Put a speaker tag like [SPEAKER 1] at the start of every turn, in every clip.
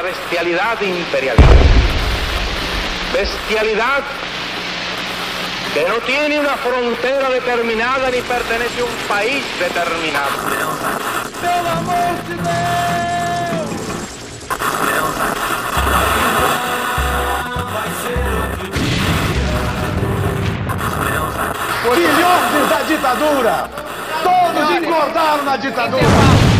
[SPEAKER 1] la bestialidad imperialista. Bestialidad que no tiene una frontera determinada ni pertenece a un país determinado. ¡Pelo amor de Deus!
[SPEAKER 2] Filhotes da ditadura! Todos engordaram na ditadura!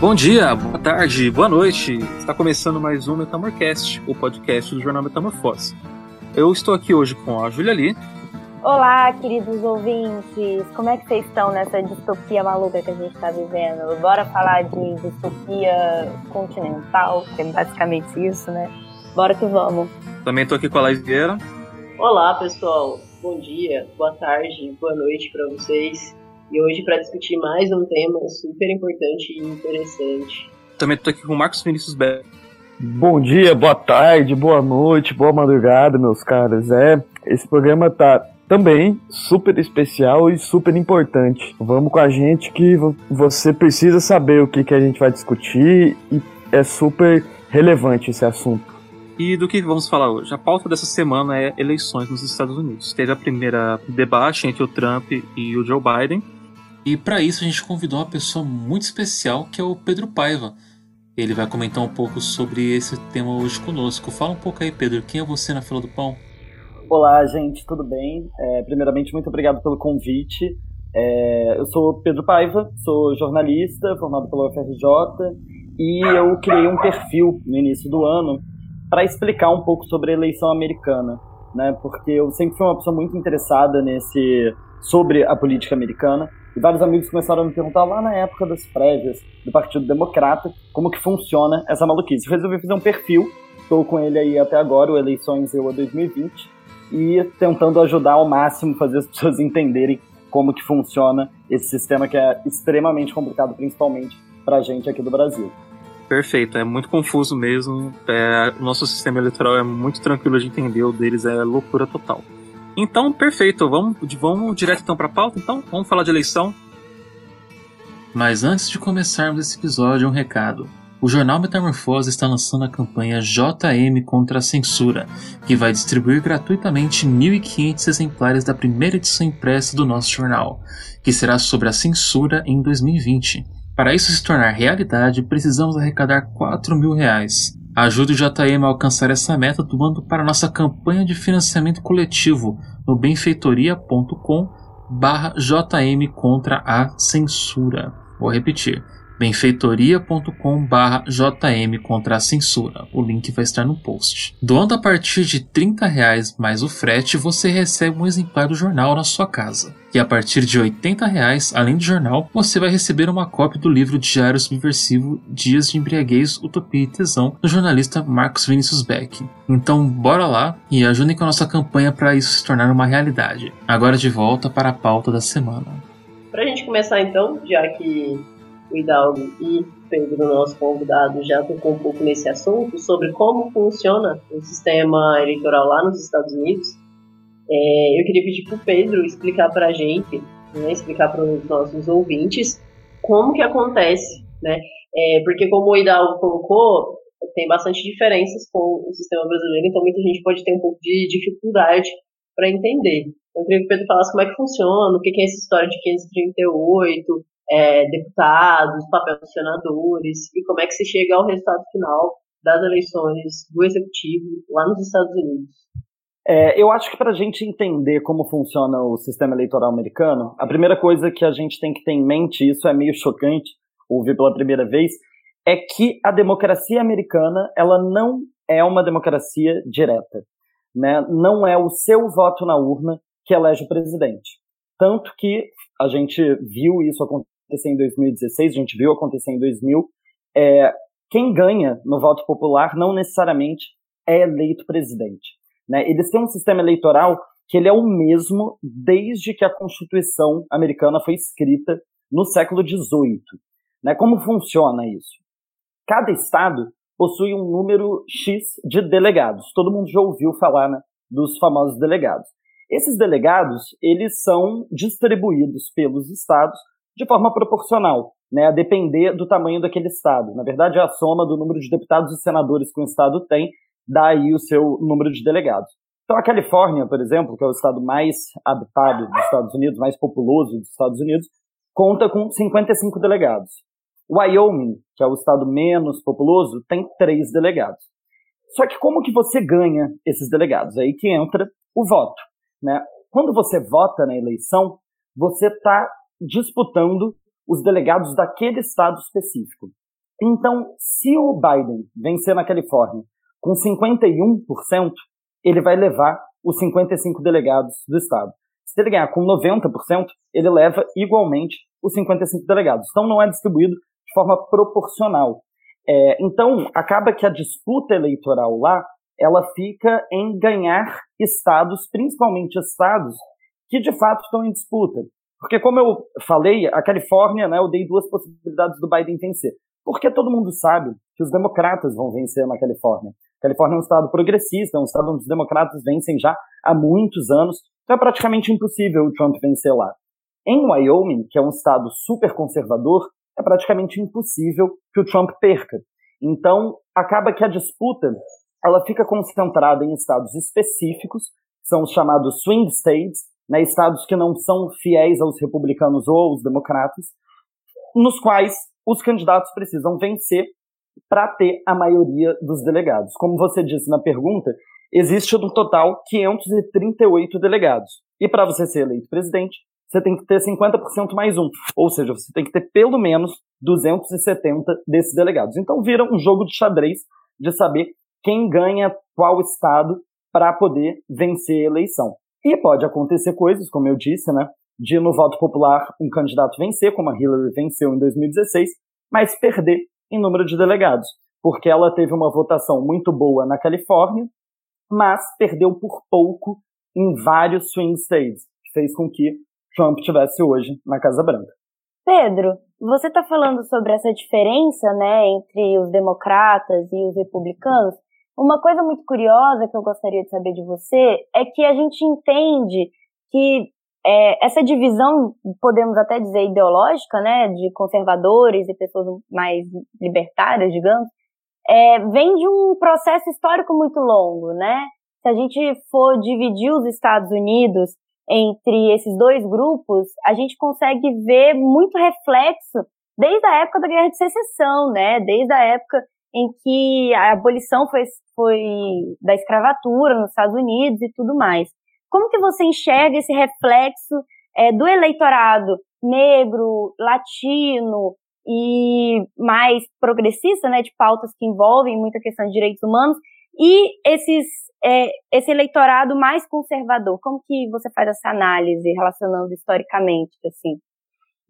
[SPEAKER 3] Bom dia, boa tarde, boa noite. Está começando mais um Metamorcast, o podcast do jornal Metamorfose. Eu estou aqui hoje com a Julia Lee.
[SPEAKER 4] Olá, queridos ouvintes. Como é que vocês estão nessa distopia maluca que a gente está vivendo? Bora falar de distopia continental, que é basicamente isso, né? Bora que vamos.
[SPEAKER 3] Também estou aqui com a Laís Vieira.
[SPEAKER 5] Olá, pessoal. Bom dia, boa tarde, boa noite para vocês. E hoje para discutir mais um tema super importante e interessante.
[SPEAKER 3] Também estou aqui com o Marcos Vinícius Beck.
[SPEAKER 6] Bom dia, boa tarde, boa noite, boa madrugada, meus caros. É, esse programa tá também super especial e super importante. Vamos com a gente que você precisa saber o que, que a gente vai discutir e é super relevante esse assunto.
[SPEAKER 3] E do que vamos falar hoje? A pauta dessa semana é eleições nos Estados Unidos. Teve a primeira debate entre o Trump e o Joe Biden.
[SPEAKER 7] E para isso a gente convidou uma pessoa muito especial que é o Pedro Paiva. Ele vai comentar um pouco sobre esse tema hoje conosco. Fala um pouco aí, Pedro, quem é você na fila do pão?
[SPEAKER 8] Olá, gente, tudo bem? É, primeiramente, muito obrigado pelo convite. É, eu sou Pedro Paiva, sou jornalista, formado pela UFRJ, e eu criei um perfil no início do ano para explicar um pouco sobre a eleição americana, né? Porque eu sempre fui uma pessoa muito interessada nesse sobre a política americana e vários amigos começaram a me perguntar lá na época das prévias do Partido Democrata como que funciona essa maluquice. Eu resolvi fazer um perfil, estou com ele aí até agora, o Eleições Eu a 2020, e tentando ajudar ao máximo fazer as pessoas entenderem como que funciona esse sistema que é extremamente complicado, principalmente para gente aqui do Brasil.
[SPEAKER 3] Perfeito, é muito confuso mesmo. É, o nosso sistema eleitoral é muito tranquilo de entender, o deles é loucura total. Então, perfeito, vamos, vamos direto então para a pauta, então? Vamos falar de eleição.
[SPEAKER 7] Mas antes de começarmos esse episódio, um recado. O jornal Metamorfose está lançando a campanha JM contra a Censura, que vai distribuir gratuitamente 1.500 exemplares da primeira edição impressa do nosso jornal, que será sobre a censura em 2020. Para isso se tornar realidade, precisamos arrecadar 4 mil reais. Ajude o JM a alcançar essa meta doando para nossa campanha de financiamento coletivo no benfeitoria.com barra JM contra a censura. Vou repetir benfeitoria.com.br JM contra a censura. O link vai estar no post. Doando a partir de 30 reais mais o frete, você recebe um exemplar do jornal na sua casa. E a partir de 80 reais, além do jornal, você vai receber uma cópia do livro Diário Subversivo Dias de Embriaguez, Utopia e Tesão, do jornalista Marcos Vinícius Beck. Então, bora lá e ajudem com a nossa campanha para isso se tornar uma realidade. Agora de volta para a pauta da semana.
[SPEAKER 5] Para a gente começar então, já que o Hidalgo e Pedro, nosso convidado, já tocou um pouco nesse assunto, sobre como funciona o sistema eleitoral lá nos Estados Unidos. É, eu queria pedir para o Pedro explicar para a gente, né, explicar para os nossos ouvintes, como que acontece, né? É, porque como o Hidalgo colocou, tem bastante diferenças com o sistema brasileiro, então muita gente pode ter um pouco de dificuldade para entender. Eu queria que o Pedro falasse como é que funciona, o que é essa história de 538, é, deputados, papel dos senadores e como é que se chega ao resultado final das eleições do executivo lá nos Estados Unidos.
[SPEAKER 8] É, eu acho que para a gente entender como funciona o sistema eleitoral americano, a primeira coisa que a gente tem que ter em mente, isso é meio chocante ouvir pela primeira vez, é que a democracia americana ela não é uma democracia direta. Né? Não é o seu voto na urna que elege o presidente. Tanto que a gente viu isso acontecer acontecer em 2016, a gente viu acontecer em 2000, é, quem ganha no voto popular não necessariamente é eleito presidente. Né? Eles têm um sistema eleitoral que ele é o mesmo desde que a Constituição americana foi escrita no século XVIII. Né? Como funciona isso? Cada estado possui um número X de delegados. Todo mundo já ouviu falar né, dos famosos delegados. Esses delegados, eles são distribuídos pelos estados de forma proporcional, né, a depender do tamanho daquele estado. Na verdade, é a soma do número de deputados e senadores que o estado tem, dá aí o seu número de delegados. Então, a Califórnia, por exemplo, que é o estado mais habitado dos Estados Unidos, mais populoso dos Estados Unidos, conta com 55 delegados. Wyoming, que é o estado menos populoso, tem três delegados. Só que como que você ganha esses delegados? É aí que entra o voto. Né? Quando você vota na eleição, você está disputando os delegados daquele estado específico. Então, se o Biden vencer na Califórnia com 51%, ele vai levar os 55 delegados do estado. Se ele ganhar com 90%, ele leva igualmente os 55 delegados. Então, não é distribuído de forma proporcional. É, então, acaba que a disputa eleitoral lá, ela fica em ganhar estados, principalmente estados que de fato estão em disputa. Porque, como eu falei, a Califórnia, né, eu dei duas possibilidades do Biden vencer. Porque todo mundo sabe que os democratas vão vencer na Califórnia. A Califórnia é um estado progressista, é um estado onde os democratas vencem já há muitos anos, então é praticamente impossível o Trump vencer lá. Em Wyoming, que é um estado super conservador, é praticamente impossível que o Trump perca. Então, acaba que a disputa ela fica concentrada em estados específicos, são os chamados swing states, né, estados que não são fiéis aos republicanos ou aos democratas, nos quais os candidatos precisam vencer para ter a maioria dos delegados. Como você disse na pergunta, existe no total 538 delegados. E para você ser eleito presidente, você tem que ter 50% mais um. Ou seja, você tem que ter pelo menos 270 desses delegados. Então vira um jogo de xadrez de saber quem ganha qual estado para poder vencer a eleição. E pode acontecer coisas, como eu disse, né? De no voto popular um candidato vencer, como a Hillary venceu em 2016, mas perder em número de delegados, porque ela teve uma votação muito boa na Califórnia, mas perdeu por pouco em vários swing states, que fez com que Trump tivesse hoje na Casa Branca.
[SPEAKER 4] Pedro, você está falando sobre essa diferença, né, entre os democratas e os republicanos. Uma coisa muito curiosa que eu gostaria de saber de você é que a gente entende que é, essa divisão, podemos até dizer ideológica, né, de conservadores e pessoas mais libertárias, digamos, é, vem de um processo histórico muito longo, né? Se a gente for dividir os Estados Unidos entre esses dois grupos, a gente consegue ver muito reflexo desde a época da Guerra de Secessão, né? Desde a época em que a abolição foi, foi da escravatura nos Estados Unidos e tudo mais. Como que você enxerga esse reflexo é, do eleitorado negro, latino e mais progressista, né, de pautas que envolvem muita questão de direitos humanos, e esses é, esse eleitorado mais conservador? Como que você faz essa análise relacionando historicamente, assim?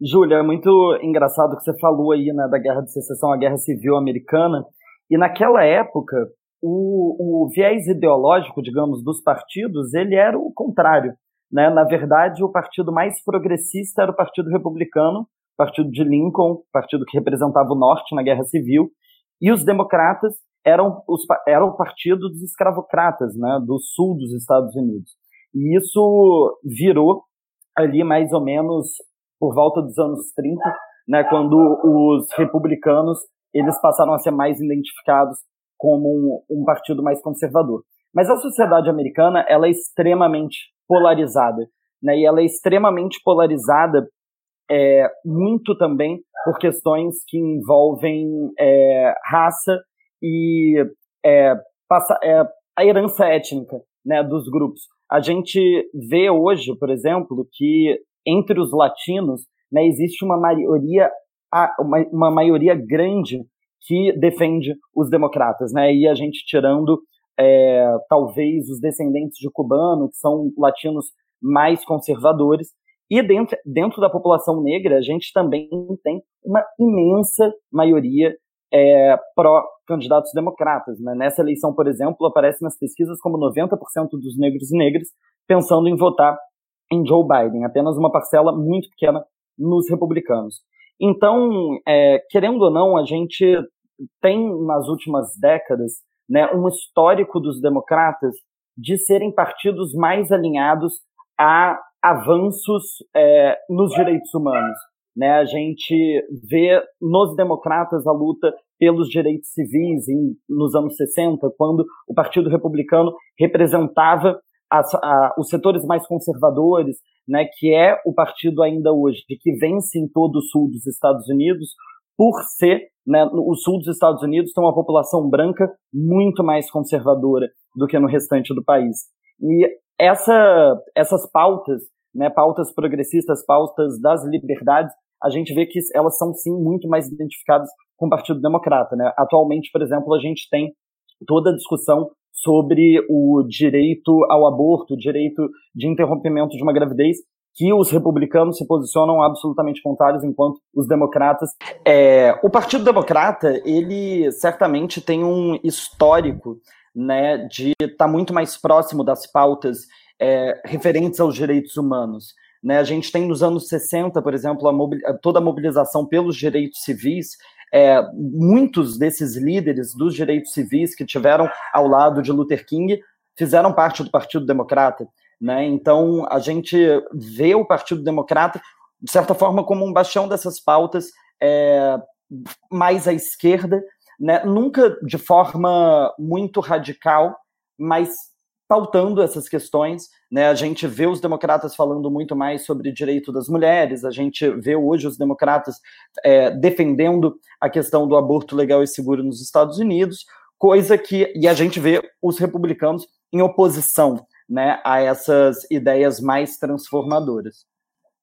[SPEAKER 8] Júlia, é muito engraçado que você falou aí né, da Guerra de Secessão, a Guerra Civil Americana, e naquela época o, o viés ideológico, digamos, dos partidos, ele era o contrário. Né? Na verdade, o partido mais progressista era o Partido Republicano, partido de Lincoln, partido que representava o Norte na Guerra Civil, e os democratas eram, os, era o partido dos escravocratas, né, do sul dos Estados Unidos. E isso virou ali mais ou menos por volta dos anos 30, né, quando os republicanos eles passaram a ser mais identificados como um, um partido mais conservador. Mas a sociedade americana ela é extremamente polarizada, né, e ela é extremamente polarizada é, muito também por questões que envolvem é, raça e é, passa, é, a herança étnica né, dos grupos. A gente vê hoje, por exemplo, que entre os latinos né, existe uma maioria, uma, uma maioria grande que defende os democratas, né? E a gente tirando é, talvez os descendentes de cubano, que são latinos mais conservadores, e dentro, dentro da população negra, a gente também tem uma imensa maioria é, pró-candidatos democratas. Né? Nessa eleição, por exemplo, aparece nas pesquisas como 90% dos negros e negras pensando em votar em Joe Biden, apenas uma parcela muito pequena nos republicanos. Então, é, querendo ou não, a gente tem nas últimas décadas né, um histórico dos democratas de serem partidos mais alinhados há avanços é, nos direitos humanos. Né? A gente vê nos democratas a luta pelos direitos civis em, nos anos 60, quando o Partido Republicano representava as, a, os setores mais conservadores, né, que é o partido ainda hoje que vence em todo o sul dos Estados Unidos, por ser, né, o sul dos Estados Unidos tem uma população branca muito mais conservadora do que no restante do país. E essa, essas pautas, né, pautas progressistas, pautas das liberdades, a gente vê que elas são sim muito mais identificadas com o Partido Democrata. Né? Atualmente, por exemplo, a gente tem toda a discussão sobre o direito ao aborto, o direito de interrompimento de uma gravidez, que os republicanos se posicionam absolutamente contrários, enquanto os democratas. É, o Partido Democrata, ele certamente tem um histórico né, de estar tá muito mais próximo das pautas é, referentes aos direitos humanos. Né? A gente tem nos anos 60, por exemplo, a toda a mobilização pelos direitos civis, é, muitos desses líderes dos direitos civis que tiveram ao lado de Luther King fizeram parte do Partido Democrata. Né? Então, a gente vê o Partido Democrata, de certa forma, como um bastião dessas pautas é, mais à esquerda, né? nunca de forma muito radical, mas pautando essas questões. Né? A gente vê os democratas falando muito mais sobre direito das mulheres, a gente vê hoje os democratas é, defendendo a questão do aborto legal e seguro nos Estados Unidos, coisa que. E a gente vê os republicanos em oposição né, a essas ideias mais transformadoras.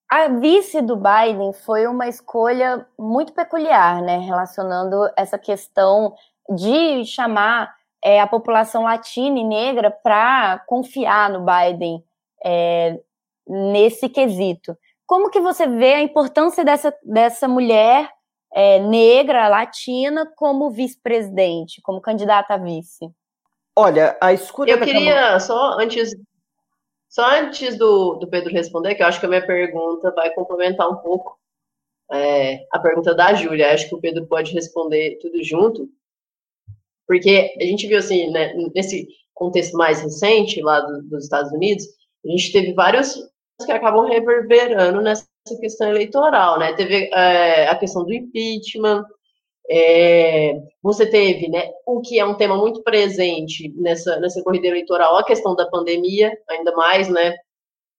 [SPEAKER 4] A vice do Biden foi uma escolha muito peculiar, né, relacionando essa questão de chamar é, a população latina e negra para confiar no Biden é, nesse quesito. Como que você vê a importância dessa, dessa mulher é, negra, latina, como vice-presidente, como candidata a vice?
[SPEAKER 8] Olha, a escolha.
[SPEAKER 5] Eu queria só antes, só antes do, do Pedro responder, que eu acho que a minha pergunta vai complementar um pouco é, a pergunta da Júlia. Acho que o Pedro pode responder tudo junto. Porque a gente viu assim, né, nesse contexto mais recente lá do, dos Estados Unidos, a gente teve vários que acabam reverberando nessa questão eleitoral, né? Teve é, a questão do impeachment, é, você teve, né, o que é um tema muito presente nessa, nessa corrida eleitoral, a questão da pandemia, ainda mais, né,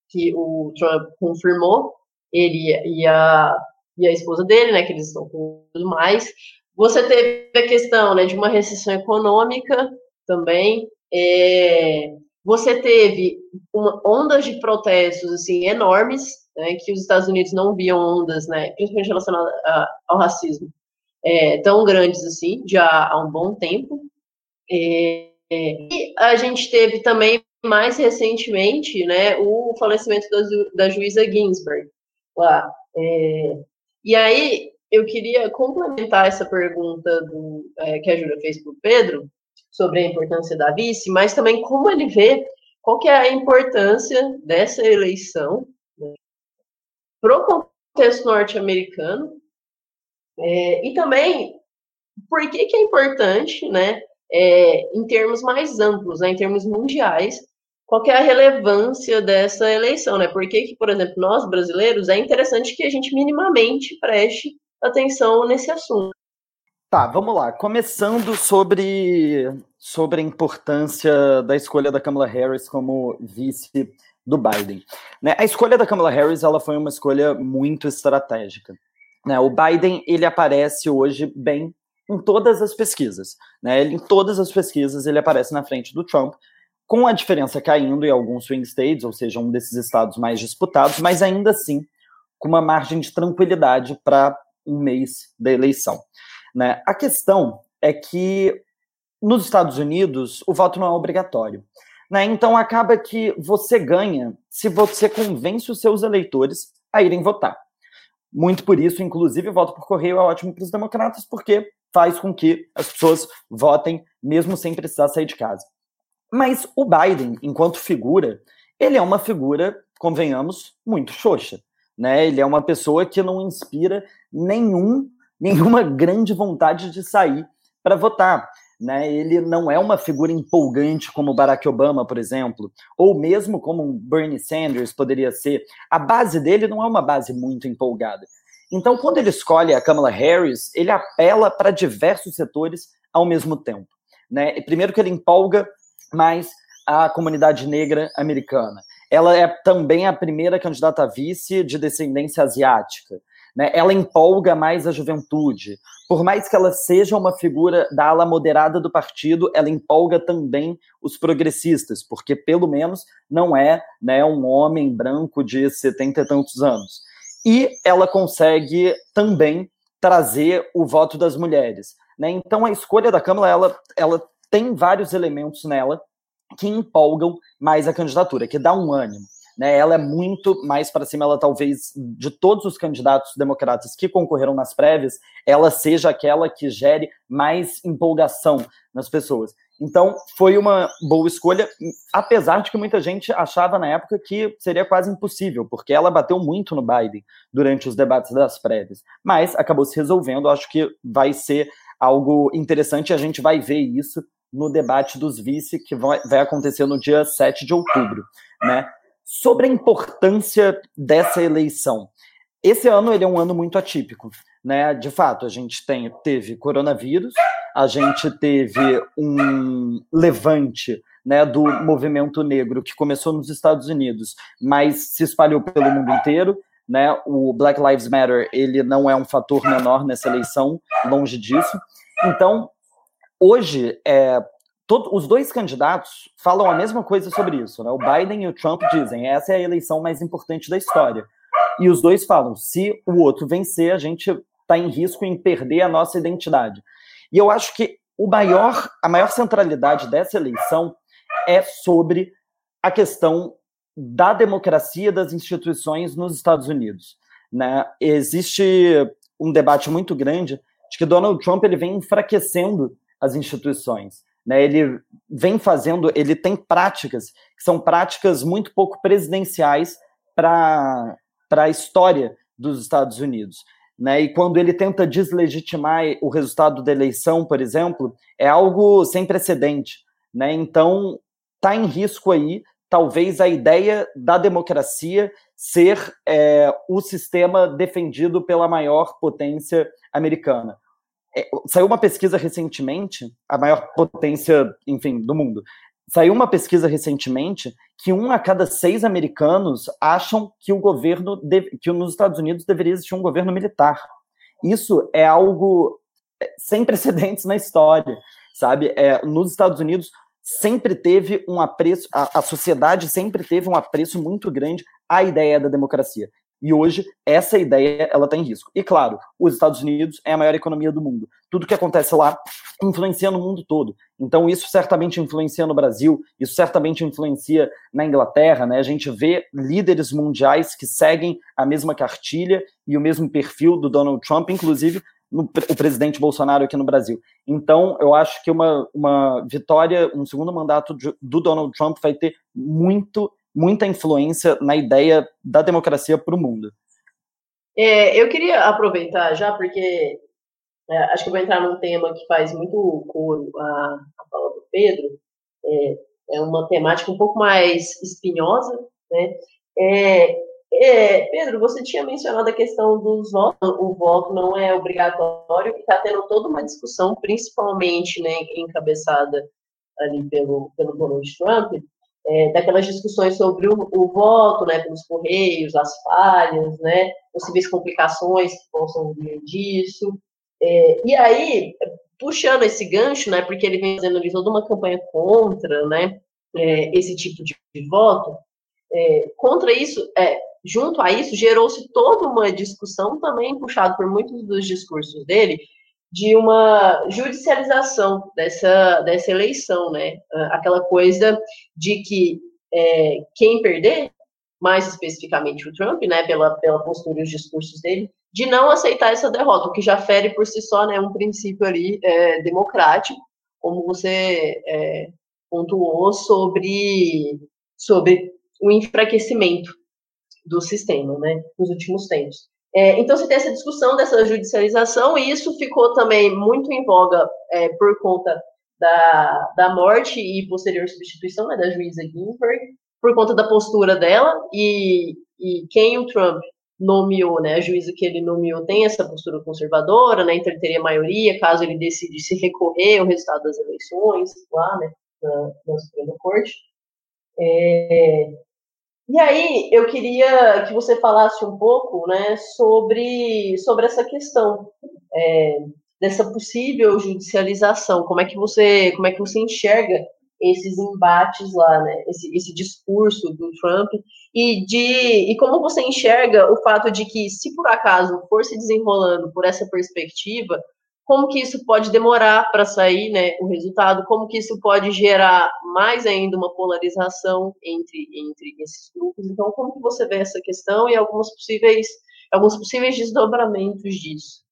[SPEAKER 5] que o Trump confirmou, ele e a, e a esposa dele, né, que eles estão com mais, você teve a questão né, de uma recessão econômica também. É, você teve uma, ondas de protestos assim enormes, né, que os Estados Unidos não viam ondas, né, principalmente relacionadas ao racismo, é, tão grandes assim, já há um bom tempo. É, e a gente teve também, mais recentemente, né, o falecimento da, da juíza Ginsburg lá. É, e aí, eu queria complementar essa pergunta do, é, que a Júlia fez para o Pedro sobre a importância da vice, mas também como ele vê qual que é a importância dessa eleição né, para o contexto norte-americano é, e também por que, que é importante, né, é, em termos mais amplos, né, em termos mundiais, qual é a relevância dessa eleição, né? Por que, que, por exemplo, nós brasileiros é interessante que a gente minimamente preste atenção nesse assunto.
[SPEAKER 8] Tá, vamos lá. Começando sobre, sobre a importância da escolha da Kamala Harris como vice do Biden. Né, a escolha da Kamala Harris ela foi uma escolha muito estratégica. Né, o Biden ele aparece hoje bem em todas as pesquisas. Né, ele, em todas as pesquisas ele aparece na frente do Trump, com a diferença caindo em alguns swing states, ou seja, um desses estados mais disputados, mas ainda assim com uma margem de tranquilidade para um mês da eleição. Né? A questão é que nos Estados Unidos o voto não é obrigatório. Né? Então acaba que você ganha se você convence os seus eleitores a irem votar. Muito por isso, inclusive, o voto por correio é ótimo para os democratas, porque faz com que as pessoas votem mesmo sem precisar sair de casa. Mas o Biden, enquanto figura, ele é uma figura, convenhamos, muito xoxa né? Ele é uma pessoa que não inspira nenhum, nenhuma grande vontade de sair para votar. Né? Ele não é uma figura empolgante como Barack Obama, por exemplo, ou mesmo como um Bernie Sanders poderia ser. A base dele não é uma base muito empolgada. Então, quando ele escolhe a Kamala Harris, ele apela para diversos setores ao mesmo tempo. Né? Primeiro que ele empolga mais a comunidade negra americana. Ela é também a primeira candidata a vice de descendência asiática. Né? Ela empolga mais a juventude. Por mais que ela seja uma figura da ala moderada do partido, ela empolga também os progressistas, porque pelo menos não é né, um homem branco de 70 e tantos anos. E ela consegue também trazer o voto das mulheres. Né? Então a escolha da Câmara ela, ela tem vários elementos nela que empolgam mais a candidatura, que dá um ânimo né, ela é muito mais para cima, ela talvez, de todos os candidatos democratas que concorreram nas prévias, ela seja aquela que gere mais empolgação nas pessoas. Então, foi uma boa escolha, apesar de que muita gente achava na época que seria quase impossível, porque ela bateu muito no Biden durante os debates das prévias. Mas acabou se resolvendo, acho que vai ser algo interessante, a gente vai ver isso no debate dos vice, que vai, acontecer no dia 7 de outubro. Né? Sobre a importância dessa eleição. Esse ano ele é um ano muito atípico, né? De fato, a gente tem, teve coronavírus, a gente teve um levante né, do movimento negro que começou nos Estados Unidos, mas se espalhou pelo mundo inteiro. Né? O Black Lives Matter ele não é um fator menor nessa eleição, longe disso. Então, hoje, é, Todo, os dois candidatos falam a mesma coisa sobre isso. Né? O Biden e o Trump dizem essa é a eleição mais importante da história. E os dois falam: se o outro vencer, a gente está em risco em perder a nossa identidade. E eu acho que o maior, a maior centralidade dessa eleição é sobre a questão da democracia das instituições nos Estados Unidos. Né? Existe um debate muito grande de que Donald Trump ele vem enfraquecendo as instituições. Né, ele vem fazendo, ele tem práticas que são práticas muito pouco presidenciais para a história dos Estados Unidos. Né, e quando ele tenta deslegitimar o resultado da eleição, por exemplo, é algo sem precedente. Né? Então, está em risco aí, talvez, a ideia da democracia ser é, o sistema defendido pela maior potência americana. É, saiu uma pesquisa recentemente, a maior potência, enfim, do mundo. Saiu uma pesquisa recentemente que um a cada seis americanos acham que o governo, que nos Estados Unidos deveria existir um governo militar. Isso é algo é, sem precedentes na história, sabe? É, nos Estados Unidos sempre teve um apreço, a, a sociedade sempre teve um apreço muito grande à ideia da democracia. E hoje essa ideia ela está em risco. E claro, os Estados Unidos é a maior economia do mundo. Tudo que acontece lá influencia no mundo todo. Então isso certamente influencia no Brasil, isso certamente influencia na Inglaterra, né? A gente vê líderes mundiais que seguem a mesma cartilha e o mesmo perfil do Donald Trump, inclusive no, o presidente Bolsonaro aqui no Brasil. Então, eu acho que uma, uma vitória, um segundo mandato de, do Donald Trump vai ter muito muita influência na ideia da democracia para o mundo.
[SPEAKER 5] É, eu queria aproveitar já, porque é, acho que eu vou entrar num tema que faz muito coro a, a fala do Pedro, é, é, uma temática um pouco mais espinhosa, né? É, é, Pedro, você tinha mencionado a questão dos votos, o voto não é obrigatório, e está tendo toda uma discussão, principalmente né, encabeçada ali pelo, pelo Donald Trump, é, daquelas discussões sobre o, o, voto, né, pelos correios, as falhas, né, possíveis complicações que possam vir disso. É, e aí, puxando esse gancho, né, porque ele vem fazendo toda uma campanha contra, né, é, esse tipo de, de voto, é, contra isso, é, junto a isso, gerou-se toda uma discussão também puxado por muitos dos discursos dele, de uma judicialização dessa, dessa eleição, né? Ah, aquela coisa de que é, quem perder, mais especificamente o Trump, né, pela, pela postura e os discursos dele, de não aceitar essa derrota, o que já fere por si só né, um princípio ali é, democrático, como você é, pontuou sobre, sobre o enfraquecimento do sistema né, nos últimos tempos. É, então, você tem essa discussão dessa judicialização, e isso ficou também muito em voga é, por conta da, da morte e posterior substituição né, da juíza Ginsburg, por conta da postura dela e, e quem o Trump nomeou, né, a juíza que ele nomeou tem essa postura conservadora, né, então ele teria maioria caso ele decidisse recorrer ao resultado das eleições lá, né, na, Suprema Corte. É, e aí eu queria que você falasse um pouco, né, sobre, sobre essa questão é, dessa possível judicialização. Como é que você, como é que você enxerga esses embates lá, né? Esse, esse discurso do Trump e de e como você enxerga o fato de que se por acaso for se desenrolando por essa perspectiva, como que isso pode demorar para sair, né, o resultado? Como que isso pode gerar mais ainda uma polarização entre entre esses grupos? Então, como que você vê essa questão e alguns possíveis alguns possíveis desdobramentos disso?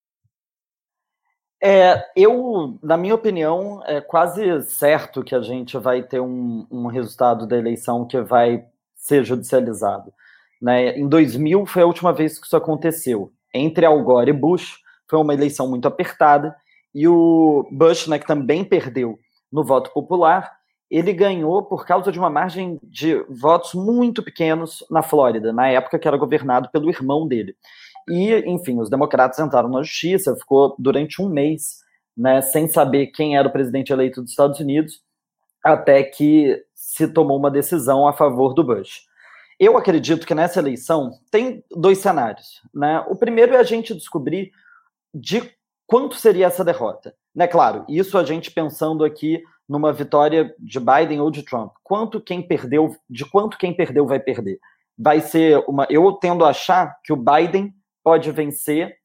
[SPEAKER 8] É, eu, na minha opinião, é quase certo que a gente vai ter um, um resultado da eleição que vai ser judicializado. Né? Em 2000 foi a última vez que isso aconteceu. Entre Al Gore e Bush, foi uma eleição muito apertada, e o Bush, né, que também perdeu no voto popular, ele ganhou por causa de uma margem de votos muito pequenos na Flórida, na época que era governado pelo irmão dele. E, enfim, os democratas entraram na justiça, ficou durante um mês né, sem saber quem era o presidente eleito dos Estados Unidos, até que se tomou uma decisão a favor do Bush. Eu acredito que nessa eleição tem dois cenários. Né? O primeiro é a gente descobrir de quanto seria essa derrota. Né? Claro, isso a gente pensando aqui numa vitória de Biden ou de Trump. Quanto quem perdeu, de quanto quem perdeu vai perder? Vai ser uma. Eu tendo a achar que o Biden pode vencer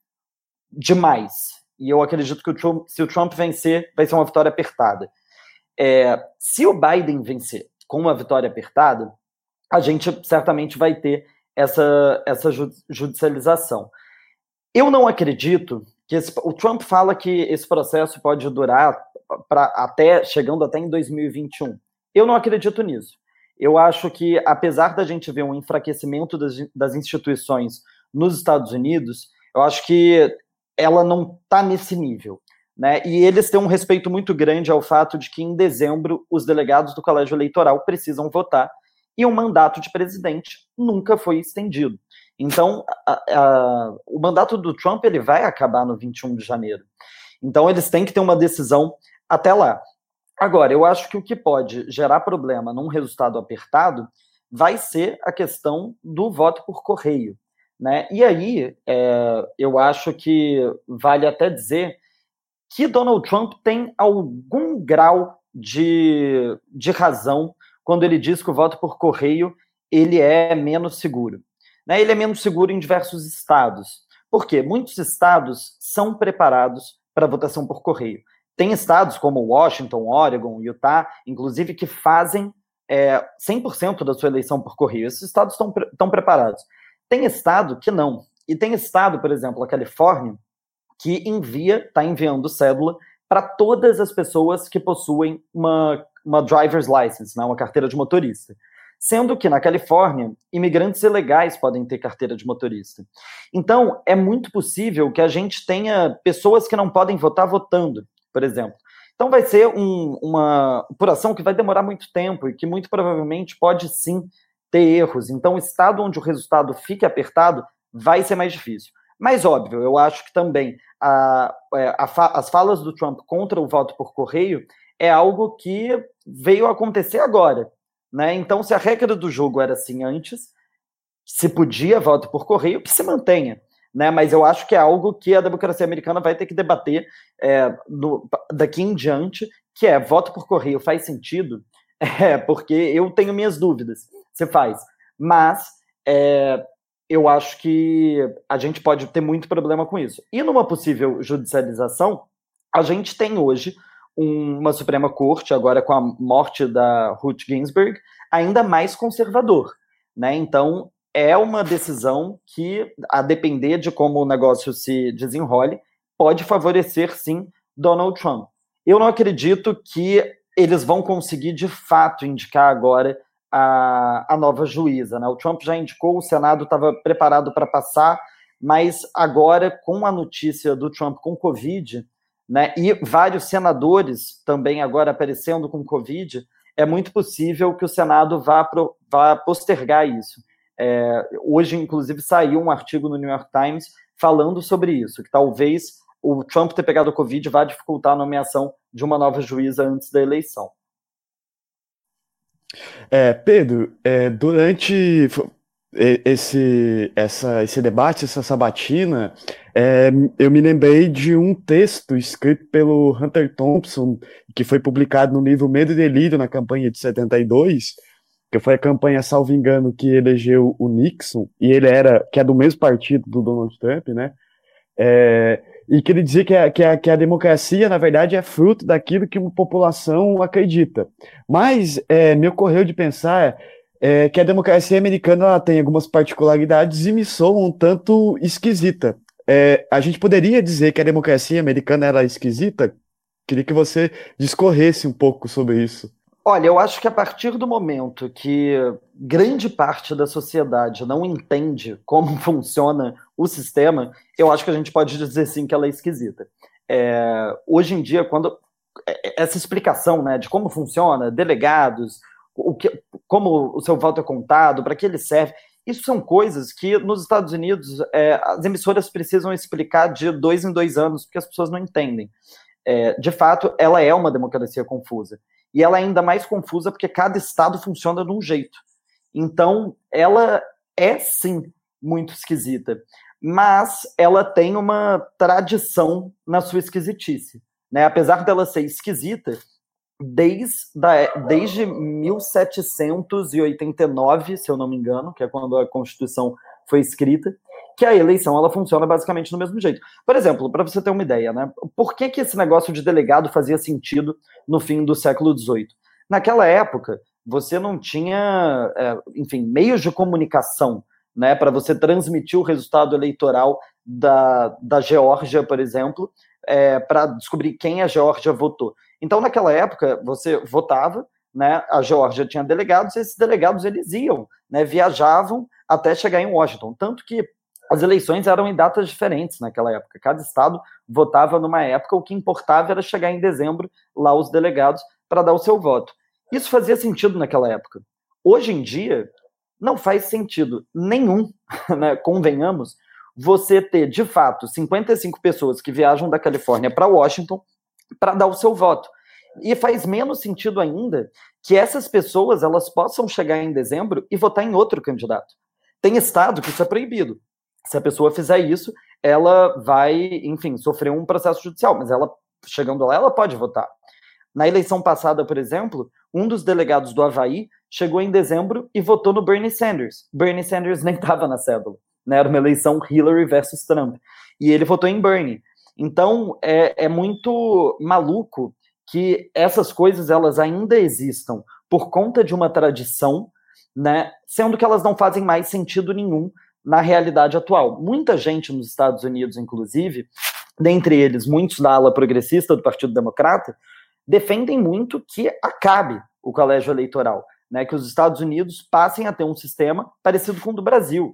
[SPEAKER 8] demais. E eu acredito que o Trump, se o Trump vencer, vai ser uma vitória apertada. É, se o Biden vencer com uma vitória apertada, a gente certamente vai ter essa, essa judicialização. Eu não acredito que esse, o Trump fala que esse processo pode durar para até chegando até em 2021. Eu não acredito nisso. Eu acho que, apesar da gente ver um enfraquecimento das, das instituições nos Estados Unidos, eu acho que ela não está nesse nível. Né? E eles têm um respeito muito grande ao fato de que em dezembro os delegados do colégio eleitoral precisam votar e o mandato de presidente nunca foi estendido. Então, a, a, o mandato do Trump ele vai acabar no 21 de janeiro. Então, eles têm que ter uma decisão até lá. Agora, eu acho que o que pode gerar problema num resultado apertado vai ser a questão do voto por correio. Né? E aí, é, eu acho que vale até dizer que Donald Trump tem algum grau de, de razão quando ele diz que o voto por correio ele é menos seguro. Né? Ele é menos seguro em diversos estados. Por quê? Muitos estados são preparados para votação por correio. Tem estados como Washington, Oregon, Utah, inclusive, que fazem é, 100% da sua eleição por correio. Esses estados estão, estão preparados. Tem estado que não. E tem estado, por exemplo, a Califórnia, que envia, está enviando cédula para todas as pessoas que possuem uma, uma driver's license, né, uma carteira de motorista. Sendo que na Califórnia, imigrantes ilegais podem ter carteira de motorista. Então, é muito possível que a gente tenha pessoas que não podem votar votando, por exemplo. Então, vai ser um, uma apuração que vai demorar muito tempo e que muito provavelmente pode sim ter erros. Então, o estado onde o resultado fique apertado vai ser mais difícil. Mas, óbvio, eu acho que também a, é, a, a, as falas do Trump contra o voto por correio é algo que veio acontecer agora. Né? Então, se a regra do jogo era assim antes, se podia voto por correio, que se mantenha. Né? Mas eu acho que é algo que a democracia americana vai ter que debater é, daqui em diante, que é voto por correio faz sentido? É, porque eu tenho minhas dúvidas você faz. Mas é, eu acho que a gente pode ter muito problema com isso. E numa possível judicialização, a gente tem hoje uma Suprema Corte, agora com a morte da Ruth Ginsburg, ainda mais conservador. Né? Então, é uma decisão que, a depender de como o negócio se desenrole, pode favorecer, sim, Donald Trump. Eu não acredito que eles vão conseguir, de fato, indicar agora a, a nova juíza. Né? O Trump já indicou, o Senado estava preparado para passar, mas agora, com a notícia do Trump com Covid, né, e vários senadores também agora aparecendo com Covid, é muito possível que o Senado vá, pro, vá postergar isso. É, hoje, inclusive, saiu um artigo no New York Times falando sobre isso, que talvez o Trump ter pegado o Covid vá dificultar a nomeação de uma nova juíza antes da eleição.
[SPEAKER 6] É, Pedro, é, durante esse, essa, esse debate, essa sabatina, é, eu me lembrei de um texto escrito pelo Hunter Thompson, que foi publicado no livro Medo e Delírio na campanha de 72, que foi a campanha, salvo engano, que elegeu o Nixon, e ele era, que é do mesmo partido do Donald Trump, né? É, e que ele dizia que a, que, a, que a democracia, na verdade, é fruto daquilo que uma população acredita. Mas é, me ocorreu de pensar é, que a democracia americana tem algumas particularidades e me soa um tanto esquisita. É, a gente poderia dizer que a democracia americana era esquisita? Queria que você discorresse um pouco sobre isso.
[SPEAKER 8] Olha, eu acho que a partir do momento que grande parte da sociedade não entende como funciona o sistema, eu acho que a gente pode dizer sim que ela é esquisita. É, hoje em dia, quando é, essa explicação né, de como funciona, delegados, o que, como o seu voto é contado, para que ele serve, isso são coisas que nos Estados Unidos é, as emissoras precisam explicar de dois em dois anos, porque as pessoas não entendem. É, de fato, ela é uma democracia confusa e ela é ainda mais confusa porque cada estado funciona de um jeito. Então, ela é sim muito esquisita, mas ela tem uma tradição na sua esquisitice. Né? Apesar dela ser esquisita, desde, desde 1789, se eu não me engano, que é quando a Constituição foi escrita, que a eleição ela funciona basicamente do mesmo jeito. Por exemplo, para você ter uma ideia, né? Por que, que esse negócio de delegado fazia sentido no fim do século XVIII? Naquela época, você não tinha, é, enfim, meios de comunicação, né, para você transmitir o resultado eleitoral da, da Geórgia, por exemplo, é, para descobrir quem a Geórgia votou. Então, naquela época, você votava, né, a Geórgia tinha delegados, e esses delegados eles iam, né, viajavam até chegar em Washington. Tanto que as eleições eram em datas diferentes naquela época. Cada estado votava numa época, o que importava era chegar em dezembro lá os delegados para dar o seu voto. Isso fazia sentido naquela época. Hoje em dia, não faz sentido nenhum, né, convenhamos, você ter, de fato, 55 pessoas que viajam da Califórnia para Washington para dar o seu voto. E faz menos sentido ainda que essas pessoas elas possam chegar em dezembro e votar em outro candidato. Tem estado que isso é proibido. Se a pessoa fizer isso, ela vai, enfim, sofrer um processo judicial, mas ela, chegando lá, ela pode votar. Na eleição passada, por exemplo, um dos delegados do Havaí chegou em dezembro e votou no Bernie Sanders. Bernie Sanders nem estava na cédula, né? Era uma eleição Hillary versus Trump. E ele votou em Bernie. Então, é, é muito maluco que essas coisas elas ainda existam por conta de uma tradição, né? Sendo que elas não fazem mais sentido nenhum na realidade atual. Muita gente nos Estados Unidos, inclusive, dentre eles muitos da ala progressista do Partido Democrata, defendem muito que acabe o colégio eleitoral, né, que os Estados Unidos passem a ter um sistema parecido com o do Brasil.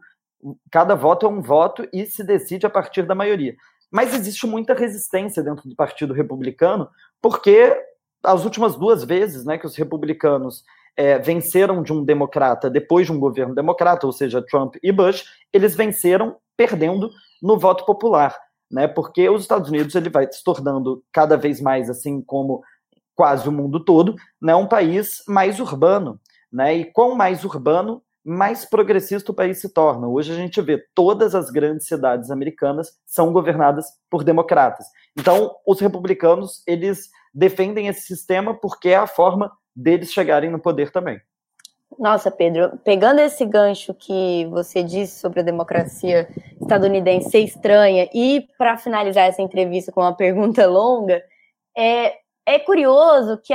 [SPEAKER 8] Cada voto é um voto e se decide a partir da maioria. Mas existe muita resistência dentro do Partido Republicano, porque as últimas duas vezes né, que os republicanos é, venceram de um democrata depois de um governo democrata, ou seja, Trump e Bush, eles venceram perdendo no voto popular, né? Porque os Estados Unidos ele vai se tornando cada vez mais assim como quase o mundo todo, né? Um país mais urbano, né? E quanto mais urbano, mais progressista o país se torna. Hoje a gente vê todas as grandes cidades americanas são governadas por democratas. Então, os republicanos, eles defendem esse sistema porque é a forma deles chegarem no poder também.
[SPEAKER 4] Nossa, Pedro, pegando esse gancho que você disse sobre a democracia estadunidense ser estranha, e para finalizar essa entrevista com uma pergunta longa, é, é curioso que,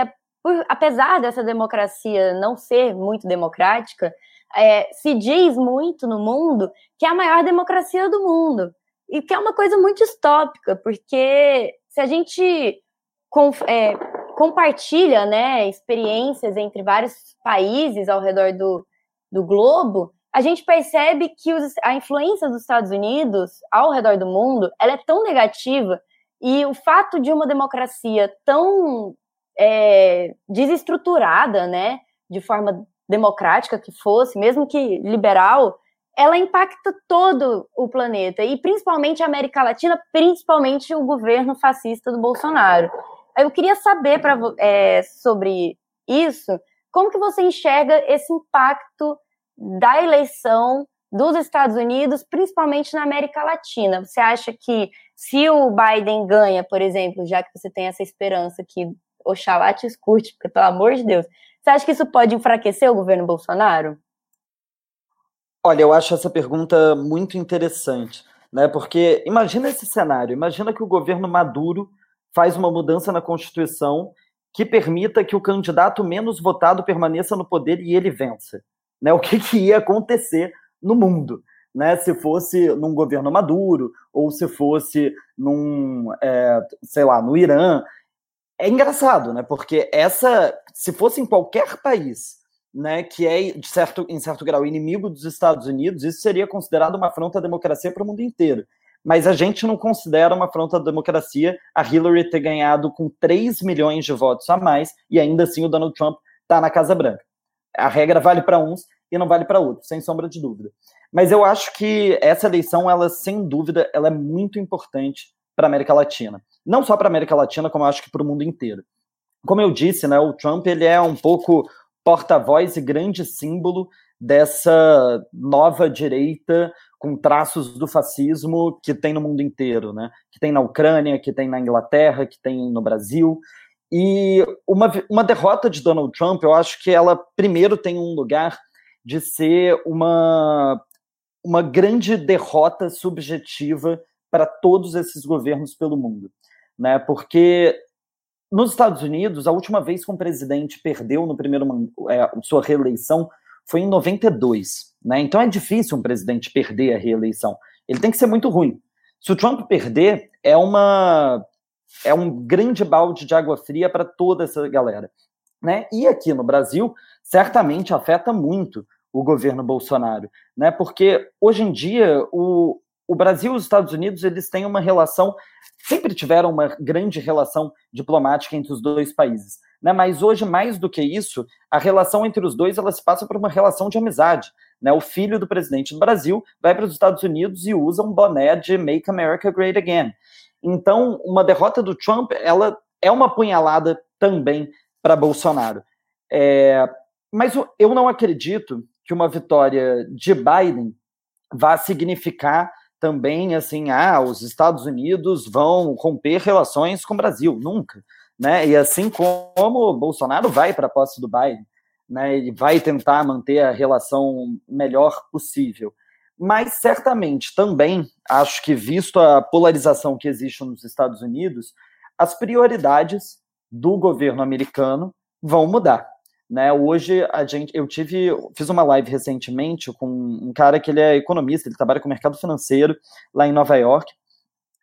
[SPEAKER 4] apesar dessa democracia não ser muito democrática, é, se diz muito no mundo que é a maior democracia do mundo. E que é uma coisa muito distópica, porque se a gente é, compartilha né, experiências entre vários países ao redor do, do globo, a gente percebe que os, a influência dos Estados Unidos ao redor do mundo ela é tão negativa E o fato de uma democracia tão é, desestruturada, né, de forma democrática que fosse, mesmo que liberal, ela impacta todo o planeta e principalmente a América Latina, principalmente o governo fascista do Bolsonaro. Eu queria saber pra, é, sobre isso, como que você enxerga esse impacto da eleição dos Estados Unidos, principalmente na América Latina? Você acha que se o Biden ganha, por exemplo, já que você tem essa esperança que Oxalá te escute, porque pelo amor de Deus, você acha que isso pode enfraquecer o governo Bolsonaro?
[SPEAKER 8] Olha, eu acho essa pergunta muito interessante, né? Porque imagina esse cenário, imagina que o governo Maduro faz uma mudança na Constituição que permita que o candidato menos votado permaneça no poder e ele vença. Né? O que, que ia acontecer no mundo? Né, se fosse num governo maduro, ou se fosse num, é, sei lá, no Irã. É engraçado, né? Porque essa, se fosse em qualquer país né, que é, de certo, em certo grau, inimigo dos Estados Unidos, isso seria considerado uma afronta à democracia para o mundo inteiro. Mas a gente não considera uma afronta à democracia a Hillary ter ganhado com 3 milhões de votos a mais e ainda assim o Donald Trump está na Casa Branca. A regra vale para uns e não vale para outros, sem sombra de dúvida. Mas eu acho que essa eleição, ela sem dúvida, ela é muito importante para a América Latina. Não só para a América Latina, como eu acho que para o mundo inteiro. Como eu disse, né, o Trump ele é um pouco porta-voz e grande símbolo dessa nova direita com traços do fascismo que tem no mundo inteiro, né? Que tem na Ucrânia, que tem na Inglaterra, que tem no Brasil. E uma, uma derrota de Donald Trump, eu acho que ela primeiro tem um lugar de ser uma, uma grande derrota subjetiva para todos esses governos pelo mundo, né? Porque nos Estados Unidos, a última vez que um presidente perdeu no primeiro é, sua reeleição foi em 92, né? Então é difícil um presidente perder a reeleição. Ele tem que ser muito ruim. Se o Trump perder, é uma é um grande balde de água fria para toda essa galera, né? E aqui no Brasil, certamente afeta muito o governo Bolsonaro, né? Porque hoje em dia o, o Brasil e os Estados Unidos eles têm uma relação, sempre tiveram uma grande relação diplomática entre os dois países. Né? Mas hoje, mais do que isso, a relação entre os dois ela se passa por uma relação de amizade. Né? O filho do presidente do Brasil vai para os Estados Unidos e usa um boné de Make America Great Again. Então, uma derrota do Trump ela é uma punhalada também para Bolsonaro. É, mas eu não acredito que uma vitória de Biden vá significar também assim, ah, os Estados Unidos vão romper relações com o Brasil, nunca, né? E assim como Bolsonaro vai para a posse do Biden, né? Ele vai tentar manter a relação melhor possível. Mas certamente também acho que visto a polarização que existe nos Estados Unidos, as prioridades do governo americano vão mudar. Né, hoje a gente, eu tive, fiz uma live recentemente com um cara que ele é economista, ele trabalha com mercado financeiro lá em Nova York,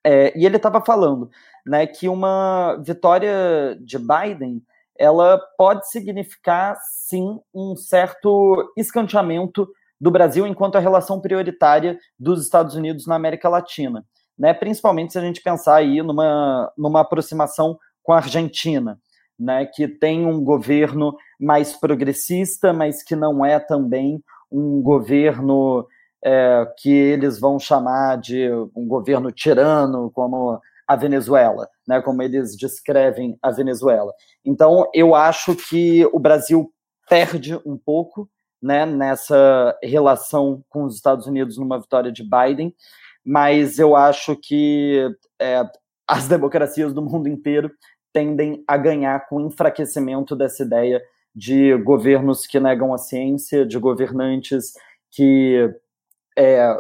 [SPEAKER 8] é, e ele estava falando, né, que uma vitória de Biden, ela pode significar sim um certo escanteamento do Brasil enquanto a relação prioritária dos Estados Unidos na América Latina, né, principalmente se a gente pensar aí numa, numa aproximação com a Argentina, né, que tem um governo mais progressista, mas que não é também um governo é, que eles vão chamar de um governo tirano, como a Venezuela, né, como eles descrevem a Venezuela. Então, eu acho que o Brasil perde um pouco né, nessa relação com os Estados Unidos numa vitória de Biden, mas eu acho que é, as democracias do mundo inteiro tendem a ganhar com o enfraquecimento dessa ideia de governos que negam a ciência, de governantes que é,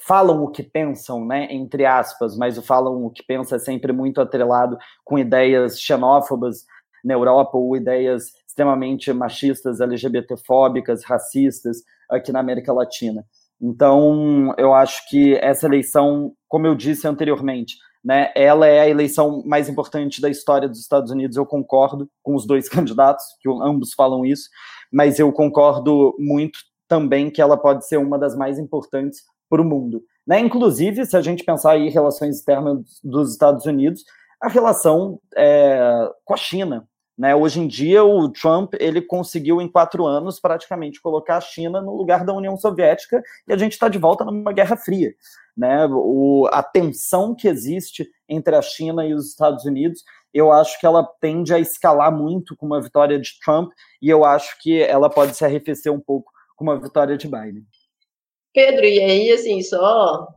[SPEAKER 8] falam o que pensam, né, entre aspas, mas o falam o que pensa é sempre muito atrelado com ideias xenófobas na Europa ou ideias extremamente machistas, LGBTfóbicas, racistas aqui na América Latina. Então, eu acho que essa eleição, como eu disse anteriormente, né? Ela é a eleição mais importante da história dos Estados Unidos. Eu concordo com os dois candidatos, que ambos falam isso, mas eu concordo muito também que ela pode ser uma das mais importantes para o mundo. Né? Inclusive, se a gente pensar em relações externas dos Estados Unidos, a relação é, com a China. Né? Hoje em dia, o Trump ele conseguiu em quatro anos praticamente colocar a China no lugar da União Soviética e a gente está de volta numa Guerra Fria. Né? O, a tensão que existe entre a China e os Estados Unidos, eu acho que ela tende a escalar muito com uma vitória de Trump e eu acho que ela pode se arrefecer um pouco com uma vitória de Biden.
[SPEAKER 5] Pedro, e aí, assim, só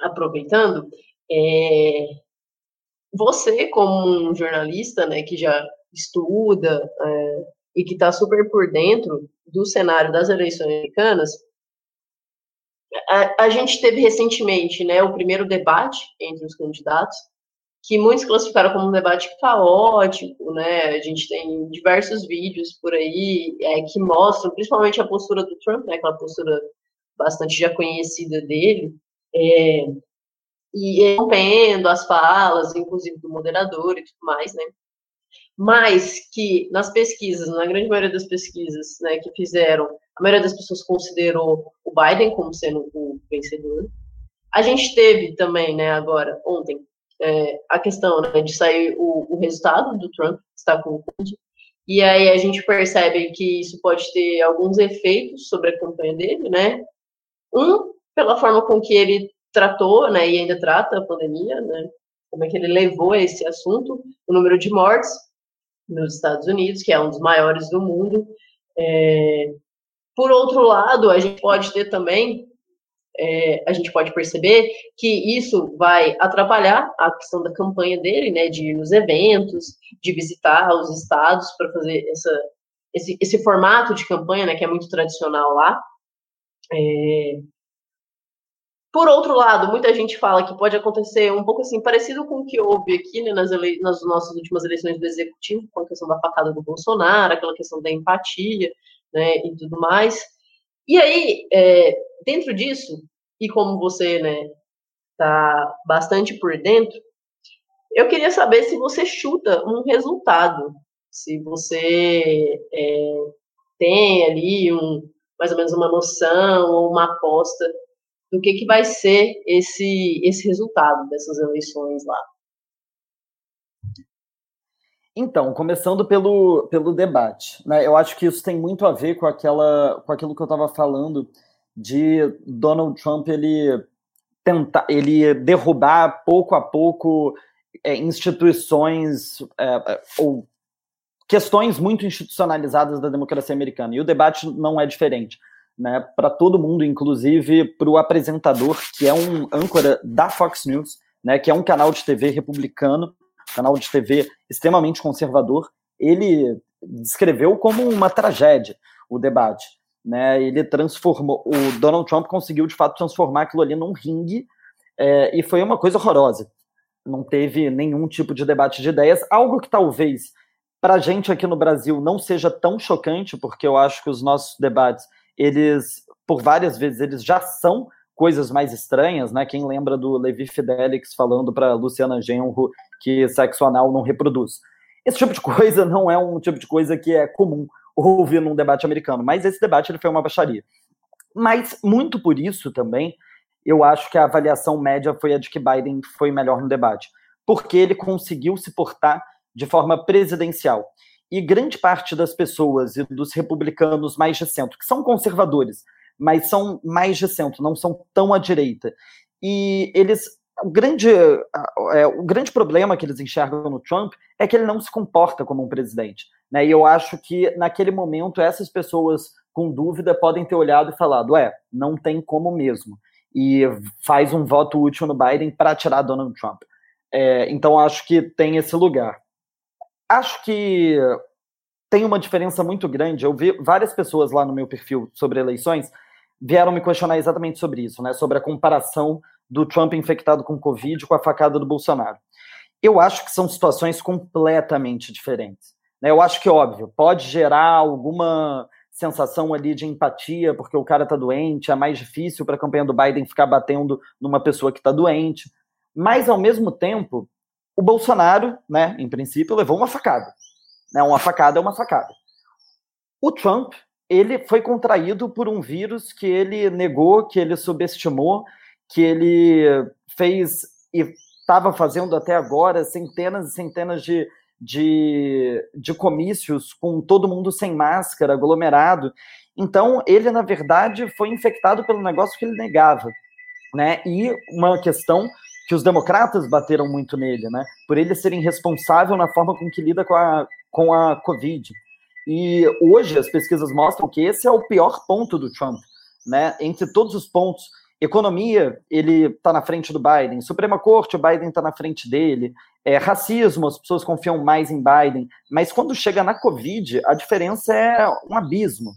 [SPEAKER 5] aproveitando, é, você, como um jornalista, né, que já estuda é, e que está super por dentro do cenário das eleições americanas, a, a, gente teve recentemente, né, o primeiro debate entre os candidatos, que muitos classificaram como um debate caótico, né? A gente tem diversos vídeos por aí é, que mostram, principalmente a postura do Trump, né? Aquela postura bastante já conhecida dele, é, e rompendo as falas, inclusive do moderador e tudo mais, né? Mas que nas pesquisas, na grande maioria das pesquisas né, que fizeram, a maioria das pessoas considerou o Biden como sendo o vencedor. A gente teve também, né, agora, ontem, é, a questão né, de sair o, o, resultado do Trump, está com o Covid, e aí a gente percebe que isso pode ter alguns efeitos sobre a campanha dele, né? Um, pela forma com que ele tratou, né, e ainda trata a pandemia, né, como é que ele levou esse assunto, o número de mortes nos Estados Unidos, que é um dos maiores do mundo. É, por outro lado, a gente pode ter também, é, a gente pode perceber que isso vai atrapalhar a questão da campanha dele, né, de ir nos eventos, de visitar os estados para fazer essa, esse, esse formato de campanha, né, que é muito tradicional lá. É, por outro lado, muita gente fala que pode acontecer um pouco assim, parecido com o que houve aqui né, nas, ele... nas nossas últimas eleições do Executivo, com a questão da facada do Bolsonaro, aquela questão da empatia né, e tudo mais. E aí, é, dentro disso, e como você né, está bastante por dentro, eu queria saber se você chuta um resultado, se você é, tem ali um, mais ou menos uma noção ou uma aposta do que, que vai ser esse, esse resultado dessas eleições lá.
[SPEAKER 8] Então, começando pelo, pelo debate, né, eu acho que isso tem muito a ver com, aquela, com aquilo que eu estava falando de Donald Trump ele tentar, ele derrubar pouco a pouco é, instituições é, é ou questões muito institucionalizadas da democracia americana. E o debate não é diferente né, para todo mundo, inclusive para o apresentador, que é um âncora da Fox News, né, que é um canal de TV republicano, canal de TV extremamente conservador. Ele descreveu como uma tragédia o debate. Né, ele transformou, o Donald Trump conseguiu de fato transformar aquilo ali num ringue é, e foi uma coisa horrorosa. Não teve nenhum tipo de debate de ideias, algo que talvez para a gente aqui no Brasil não seja tão chocante, porque eu acho que os nossos debates eles, por várias vezes, eles já são coisas mais estranhas, né? Quem lembra do Levi Fidelix falando para Luciana Genro que sexo anal não reproduz? Esse tipo de coisa não é um tipo de coisa que é comum ouvir num debate americano, mas esse debate ele foi uma baixaria. Mas muito por isso também, eu acho que a avaliação média foi a de que Biden foi melhor no debate, porque ele conseguiu se portar de forma presidencial e grande parte das pessoas e dos republicanos mais de centro, que são conservadores, mas são mais de centro, não são tão à direita. E eles. O grande, é, o grande problema que eles enxergam no Trump é que ele não se comporta como um presidente. Né? E eu acho que, naquele momento, essas pessoas com dúvida podem ter olhado e falado: é, não tem como mesmo. E faz um voto útil no Biden para tirar Donald Trump. É, então, acho que tem esse lugar acho que tem uma diferença muito grande. Eu vi várias pessoas lá no meu perfil sobre eleições vieram me questionar exatamente sobre isso, né? Sobre a comparação do Trump infectado com Covid com a facada do Bolsonaro. Eu acho que são situações completamente diferentes. Né? Eu acho que, óbvio, pode gerar alguma sensação ali de empatia, porque o cara tá doente, é mais difícil para a campanha do Biden ficar batendo numa pessoa que está doente. Mas, ao mesmo tempo, o Bolsonaro, né, em princípio, levou uma facada. Né, uma facada é uma facada. O Trump, ele foi contraído por um vírus que ele negou, que ele subestimou, que ele fez e estava fazendo até agora centenas e centenas de, de, de comícios com todo mundo sem máscara, aglomerado. Então, ele, na verdade, foi infectado pelo negócio que ele negava. Né? E uma questão que os democratas bateram muito nele, né? por ele ser irresponsável na forma com que lida com a, com a Covid. E hoje as pesquisas mostram que esse é o pior ponto do Trump. Né? Entre todos os pontos, Economia, ele está na frente do Biden. Suprema Corte, o Biden está na frente dele. É, racismo, as pessoas confiam mais em Biden. Mas quando chega na Covid, a diferença é um abismo.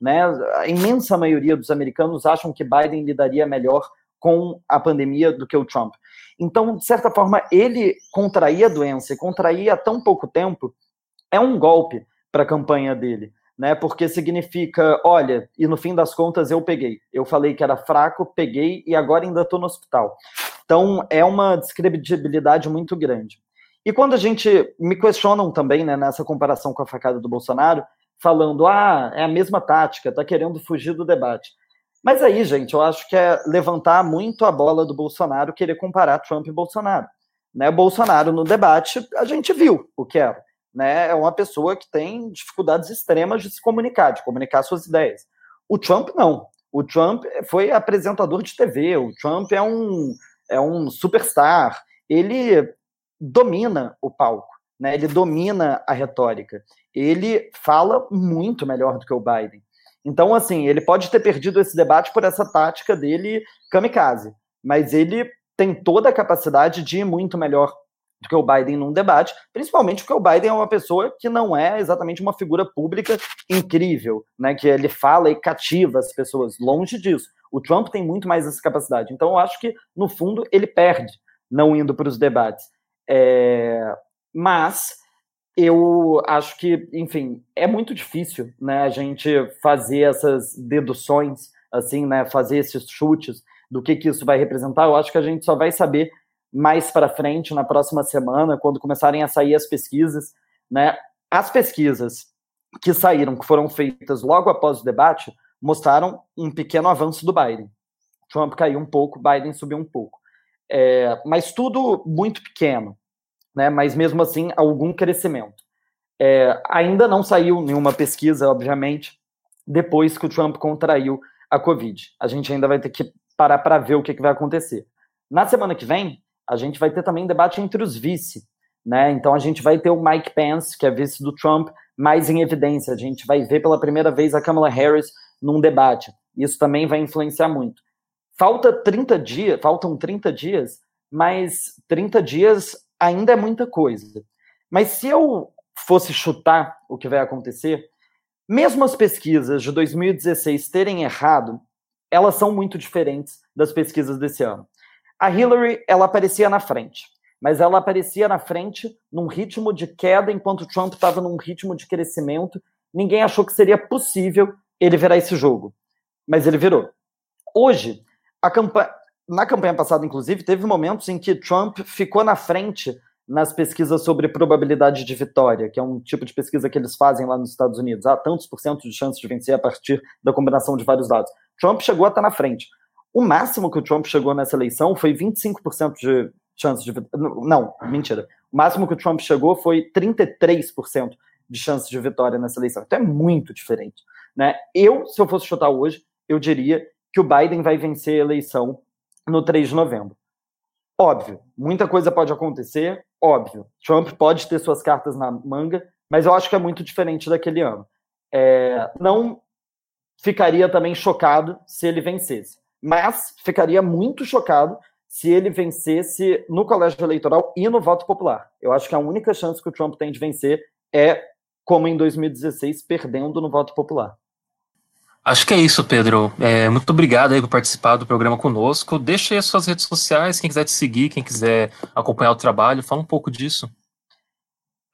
[SPEAKER 8] Né? A imensa maioria dos americanos acham que Biden lidaria melhor com a pandemia do que o Trump. Então, de certa forma, ele contrair a doença contrair há tão pouco tempo é um golpe para a campanha dele né? Porque significa, olha, e no fim das contas eu peguei. Eu falei que era fraco, peguei e agora ainda estou no hospital. Então é uma descredibilidade muito grande. E quando a gente me questionam também, né, nessa comparação com a facada do Bolsonaro, falando, ah, é a mesma tática, tá querendo fugir do debate. Mas aí, gente, eu acho que é levantar muito a bola do Bolsonaro querer comparar Trump e Bolsonaro. Né? Bolsonaro no debate, a gente viu o que era né, é uma pessoa que tem dificuldades extremas de se comunicar, de comunicar suas ideias. O Trump não. O Trump foi apresentador de TV, o Trump é um, é um superstar, ele domina o palco, né, ele domina a retórica, ele fala muito melhor do que o Biden. Então, assim, ele pode ter perdido esse debate por essa tática dele kamikaze, mas ele tem toda a capacidade de ir muito melhor do que o Biden num debate, principalmente porque o Biden é uma pessoa que não é exatamente uma figura pública incrível, né, que ele fala e cativa as pessoas, longe disso. O Trump tem muito mais essa capacidade. Então eu acho que, no fundo, ele perde não indo para os debates. É... Mas eu acho que, enfim, é muito difícil né, a gente fazer essas deduções, assim, né, fazer esses chutes do que, que isso vai representar. Eu acho que a gente só vai saber mais para frente, na próxima semana, quando começarem a sair as pesquisas, né? As pesquisas que saíram, que foram feitas logo após o debate, mostraram um pequeno avanço do Biden. Trump caiu um pouco, Biden subiu um pouco. É, mas tudo muito pequeno, né? Mas mesmo assim, algum crescimento. É, ainda não saiu nenhuma pesquisa, obviamente, depois que o Trump contraiu a Covid. A gente ainda vai ter que parar para ver o que, que vai acontecer. Na semana que vem, a gente vai ter também debate entre os vice, né? Então a gente vai ter o Mike Pence, que é vice do Trump, mais em evidência. A gente vai ver pela primeira vez a Kamala Harris num debate. Isso também vai influenciar muito. Falta 30 dias, faltam 30 dias, mas 30 dias ainda é muita coisa. Mas se eu fosse chutar o que vai acontecer, mesmo as pesquisas de 2016 terem errado, elas são muito diferentes das pesquisas desse ano. A Hillary, ela aparecia na frente, mas ela aparecia na frente num ritmo de queda, enquanto Trump estava num ritmo de crescimento. Ninguém achou que seria possível ele virar esse jogo, mas ele virou. Hoje, campanha, na campanha passada, inclusive, teve momentos em que Trump ficou na frente nas pesquisas sobre probabilidade de vitória, que é um tipo de pesquisa que eles fazem lá nos Estados Unidos. Há tantos por cento de chance de vencer a partir da combinação de vários dados. Trump chegou a estar na frente. O máximo que o Trump chegou nessa eleição foi 25% de chance de. Não, mentira. O máximo que o Trump chegou foi 33% de chance de vitória nessa eleição. Então é muito diferente. Né? Eu, se eu fosse chutar hoje, eu diria que o Biden vai vencer a eleição no 3 de novembro. Óbvio, muita coisa pode acontecer, óbvio. Trump pode ter suas cartas na manga, mas eu acho que é muito diferente daquele ano. É, não ficaria também chocado se ele vencesse mas ficaria muito chocado se ele vencesse no colégio eleitoral e no voto popular. Eu acho que a única chance que o Trump tem de vencer é, como em 2016, perdendo no voto popular.
[SPEAKER 7] Acho que é isso, Pedro. É, muito obrigado aí por participar do programa conosco. Deixa aí as suas redes sociais, quem quiser te seguir, quem quiser acompanhar o trabalho, fala um pouco disso.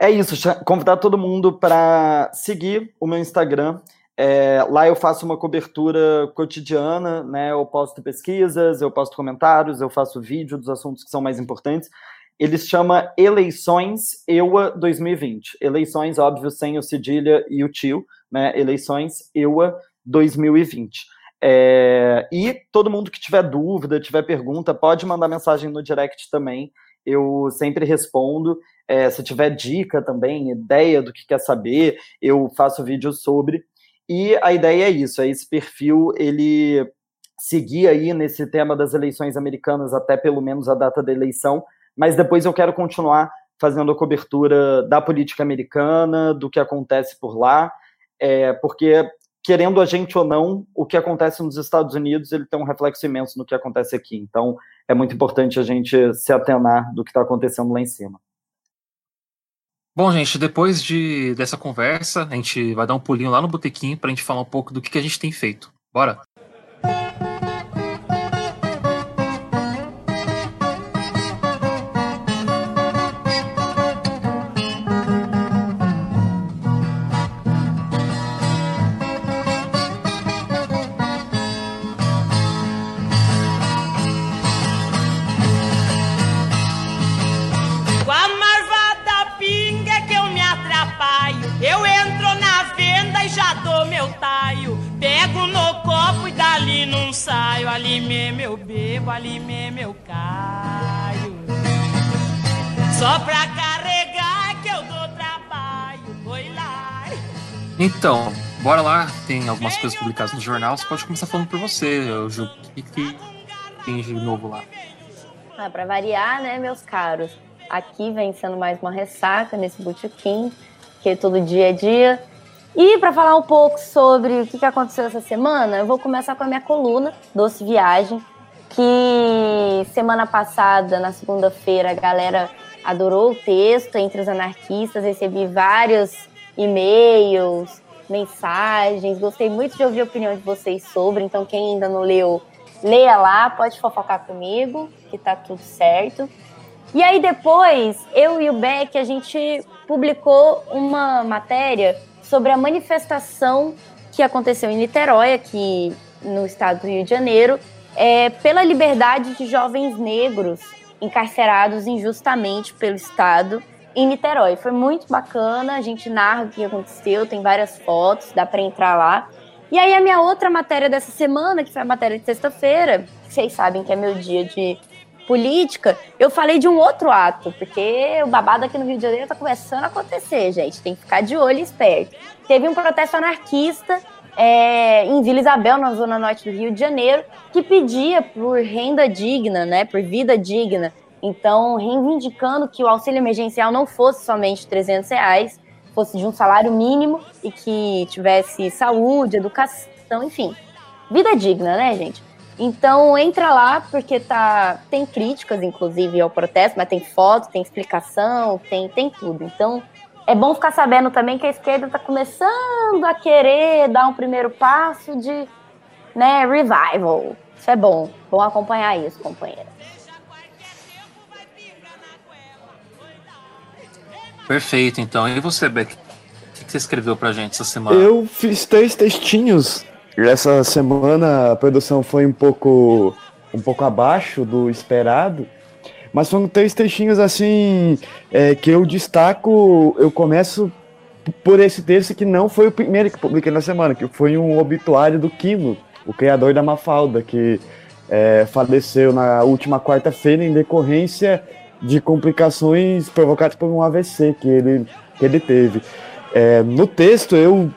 [SPEAKER 8] É isso, convidar todo mundo para seguir o meu Instagram, é, lá eu faço uma cobertura cotidiana, né? Eu posto pesquisas, eu posto comentários, eu faço vídeo dos assuntos que são mais importantes. Ele chama Eleições EUA 2020. Eleições, óbvio, sem o cedilha e o tio, né? Eleições EUA 2020. É, e todo mundo que tiver dúvida, tiver pergunta, pode mandar mensagem no direct também. eu sempre respondo. É, se tiver dica também, ideia do que quer saber, eu faço vídeo sobre. E a ideia é isso, é esse perfil, ele seguir aí nesse tema das eleições americanas até pelo menos a data da eleição, mas depois eu quero continuar fazendo a cobertura da política americana, do que acontece por lá, é, porque querendo a gente ou não, o que acontece nos Estados Unidos ele tem um reflexo imenso no que acontece aqui. Então é muito importante a gente se atenar do que está acontecendo lá em cima.
[SPEAKER 7] Bom, gente, depois de, dessa conversa, a gente vai dar um pulinho lá no botequim para a gente falar um pouco do que, que a gente tem feito. Bora?
[SPEAKER 2] Mesmo eu bebo, ali mesmo eu caio. Só pra carregar que eu dou trabalho. Oi lá.
[SPEAKER 7] Então, bora lá. Tem algumas coisas publicadas no jornal. Você pode começar falando por você, Ju. O que, que tem de novo lá?
[SPEAKER 4] Ah, para variar, né, meus caros? Aqui vem sendo mais uma ressaca nesse botequim, que todo dia é dia. E para falar um pouco sobre o que aconteceu essa semana, eu vou começar com a minha coluna, Doce Viagem, que semana passada, na segunda-feira, a galera adorou o texto entre os anarquistas, recebi vários e-mails, mensagens, gostei muito de ouvir a opinião de vocês sobre, então quem ainda não leu, leia lá, pode fofocar comigo, que tá tudo certo. E aí depois, eu e o Beck, a gente publicou uma matéria sobre a manifestação que aconteceu em Niterói, aqui no estado do Rio de Janeiro, é, pela liberdade de jovens negros encarcerados injustamente pelo Estado em Niterói. Foi muito bacana, a gente narra o que aconteceu, tem várias fotos, dá para entrar lá. E aí a minha outra matéria dessa semana, que foi a matéria de sexta-feira, vocês sabem que é meu dia de política, eu falei de um outro ato, porque o babado aqui no Rio de Janeiro tá começando a acontecer, gente. Tem que ficar de olho esperto. Teve um protesto anarquista é, em Vila Isabel, na zona norte do Rio de Janeiro, que pedia por renda digna, né, por vida digna. Então, reivindicando que o auxílio emergencial não fosse somente 300 reais, fosse de um salário mínimo e que tivesse saúde, educação, enfim. Vida digna, né, gente? Então entra lá, porque tá, tem críticas, inclusive, ao protesto, mas tem foto, tem explicação, tem, tem tudo. Então é bom ficar sabendo também que a esquerda está começando a querer dar um primeiro passo de né, revival. Isso é bom. Bom acompanhar isso, companheira.
[SPEAKER 7] Perfeito, então. E você, Beck? O que você escreveu pra gente essa semana?
[SPEAKER 6] Eu fiz três textinhos. Essa semana a produção foi um pouco, um pouco abaixo do esperado. Mas foram três textinhos assim é, que eu destaco. Eu começo por esse texto que não foi o primeiro que publiquei na semana, que foi um obituário do Kino, o criador da Mafalda, que é, faleceu na última quarta-feira em decorrência de complicações provocadas por um AVC que ele, que ele teve. É, no texto eu,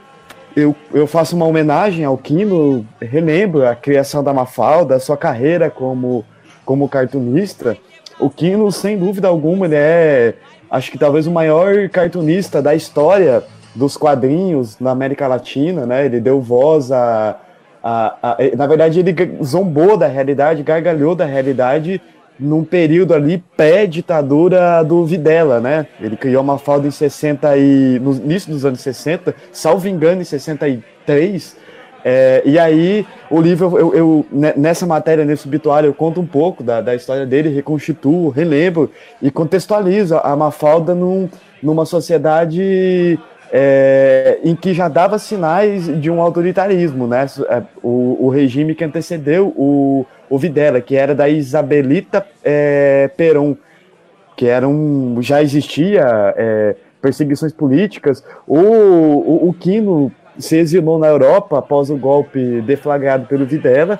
[SPEAKER 6] eu, eu faço uma homenagem ao Kino, relembro a criação da Mafalda, a sua carreira como, como cartunista. O Kino, sem dúvida alguma, ele é, acho que talvez o maior cartunista da história dos quadrinhos na América Latina, né? Ele deu voz a, a, a, na verdade, ele zombou da realidade, gargalhou da realidade num período ali pré-ditadura do Videla, né? Ele criou uma falda em 60 e no início dos anos 60, salvo engano, em 63. É, e aí, o livro, eu, eu, nessa matéria, nesse obituário, eu conto um pouco da, da história dele, reconstituo, relembro e contextualizo a Mafalda num, numa sociedade é, em que já dava sinais de um autoritarismo, né? O, o regime que antecedeu o, o Videla, que era da Isabelita é, Peron, que era um, já existia é, perseguições políticas. O, o, o Quino se exilou na Europa após o golpe deflagrado pelo Videla.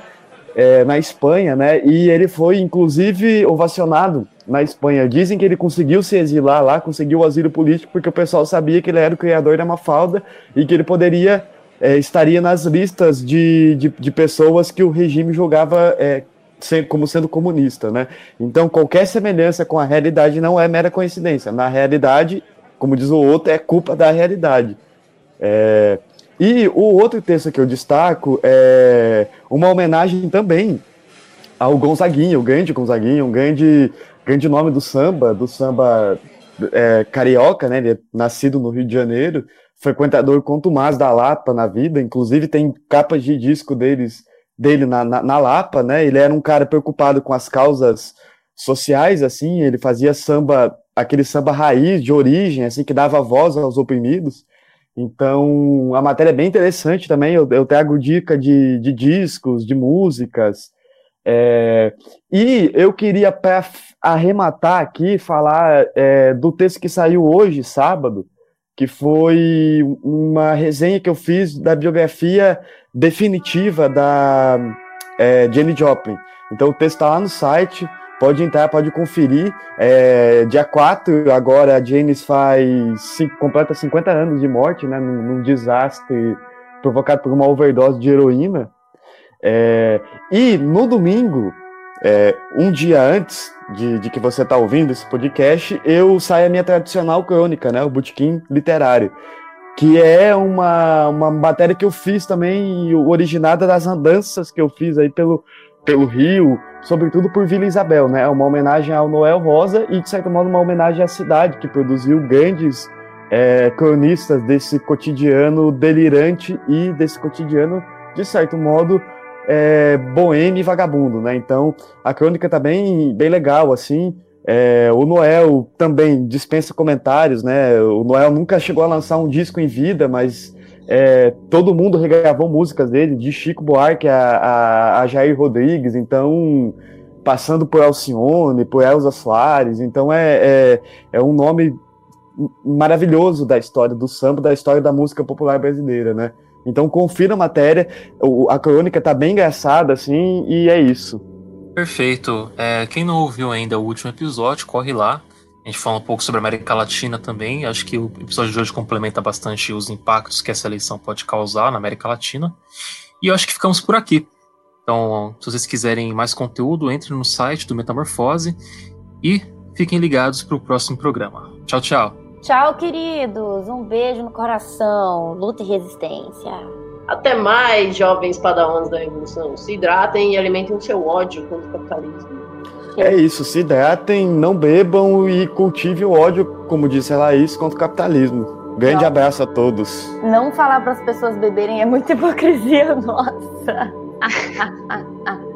[SPEAKER 6] É, na Espanha, né? E ele foi, inclusive, ovacionado na Espanha. Dizem que ele conseguiu se exilar lá, conseguiu o asilo político, porque o pessoal sabia que ele era o criador da Mafalda e que ele poderia, é, estaria nas listas de, de, de, pessoas que o regime julgava é, como sendo comunista, né? Então, qualquer semelhança com a realidade não é mera coincidência. Na realidade, como diz o outro, é culpa da realidade. É, e o outro texto que eu destaco é uma homenagem também ao Gonzaguinha, o grande Gonzaguinha, um grande, grande nome do samba, do samba é, carioca, né? Ele é nascido no Rio de Janeiro, frequentador contumaz da Lapa na vida, inclusive tem capas de disco deles, dele na, na, na Lapa, né? Ele era um cara preocupado com as causas sociais, assim, ele fazia samba, aquele samba raiz, de origem, assim, que dava voz aos oprimidos. Então, a matéria é bem interessante também. Eu, eu trago dica de, de discos, de músicas. É, e eu queria, para arrematar aqui, falar é, do texto que saiu hoje, sábado, que foi uma resenha que eu fiz da biografia definitiva da é, Jenny Joplin. Então, o texto está lá no site. Pode entrar, pode conferir. É, dia 4, agora a Janis faz cinco, completa 50 anos de morte, né? Num, num desastre provocado por uma overdose de heroína. É, e no domingo, é, um dia antes de, de que você está ouvindo esse podcast, eu saio a minha tradicional crônica, né? O Botequim Literário. Que é uma, uma matéria que eu fiz também, originada das andanças que eu fiz aí pelo, pelo Rio, sobretudo por Vila Isabel, né? Uma homenagem ao Noel Rosa e, de certo modo, uma homenagem à cidade que produziu grandes é, cronistas desse cotidiano delirante e desse cotidiano, de certo modo, é, boêmio e vagabundo, né? Então, a crônica tá bem, bem legal, assim. É, o Noel também dispensa comentários, né? O Noel nunca chegou a lançar um disco em vida, mas é, todo mundo regravou músicas dele, de Chico Buarque a, a, a, Jair Rodrigues, então passando por Alcione, por Elza Soares, então é, é, é, um nome maravilhoso da história do samba, da história da música popular brasileira, né? Então confira a matéria, a crônica tá bem engraçada, assim, e é isso.
[SPEAKER 7] Perfeito. É, quem não ouviu ainda o último episódio, corre lá. A gente fala um pouco sobre a América Latina também. Acho que o episódio de hoje complementa bastante os impactos que essa eleição pode causar na América Latina. E eu acho que ficamos por aqui. Então, se vocês quiserem mais conteúdo, entre no site do Metamorfose e fiquem ligados para o próximo programa. Tchau, tchau.
[SPEAKER 4] Tchau, queridos. Um beijo no coração. Luta e resistência.
[SPEAKER 5] Até mais, jovens padawans da Revolução. Se hidratem e alimentem o seu ódio contra o capitalismo.
[SPEAKER 6] É isso, se hidratem, não bebam e cultivem o ódio, como disse a Laís, contra o capitalismo. Grande não. abraço a todos.
[SPEAKER 4] Não falar para as pessoas beberem é muita hipocrisia nossa.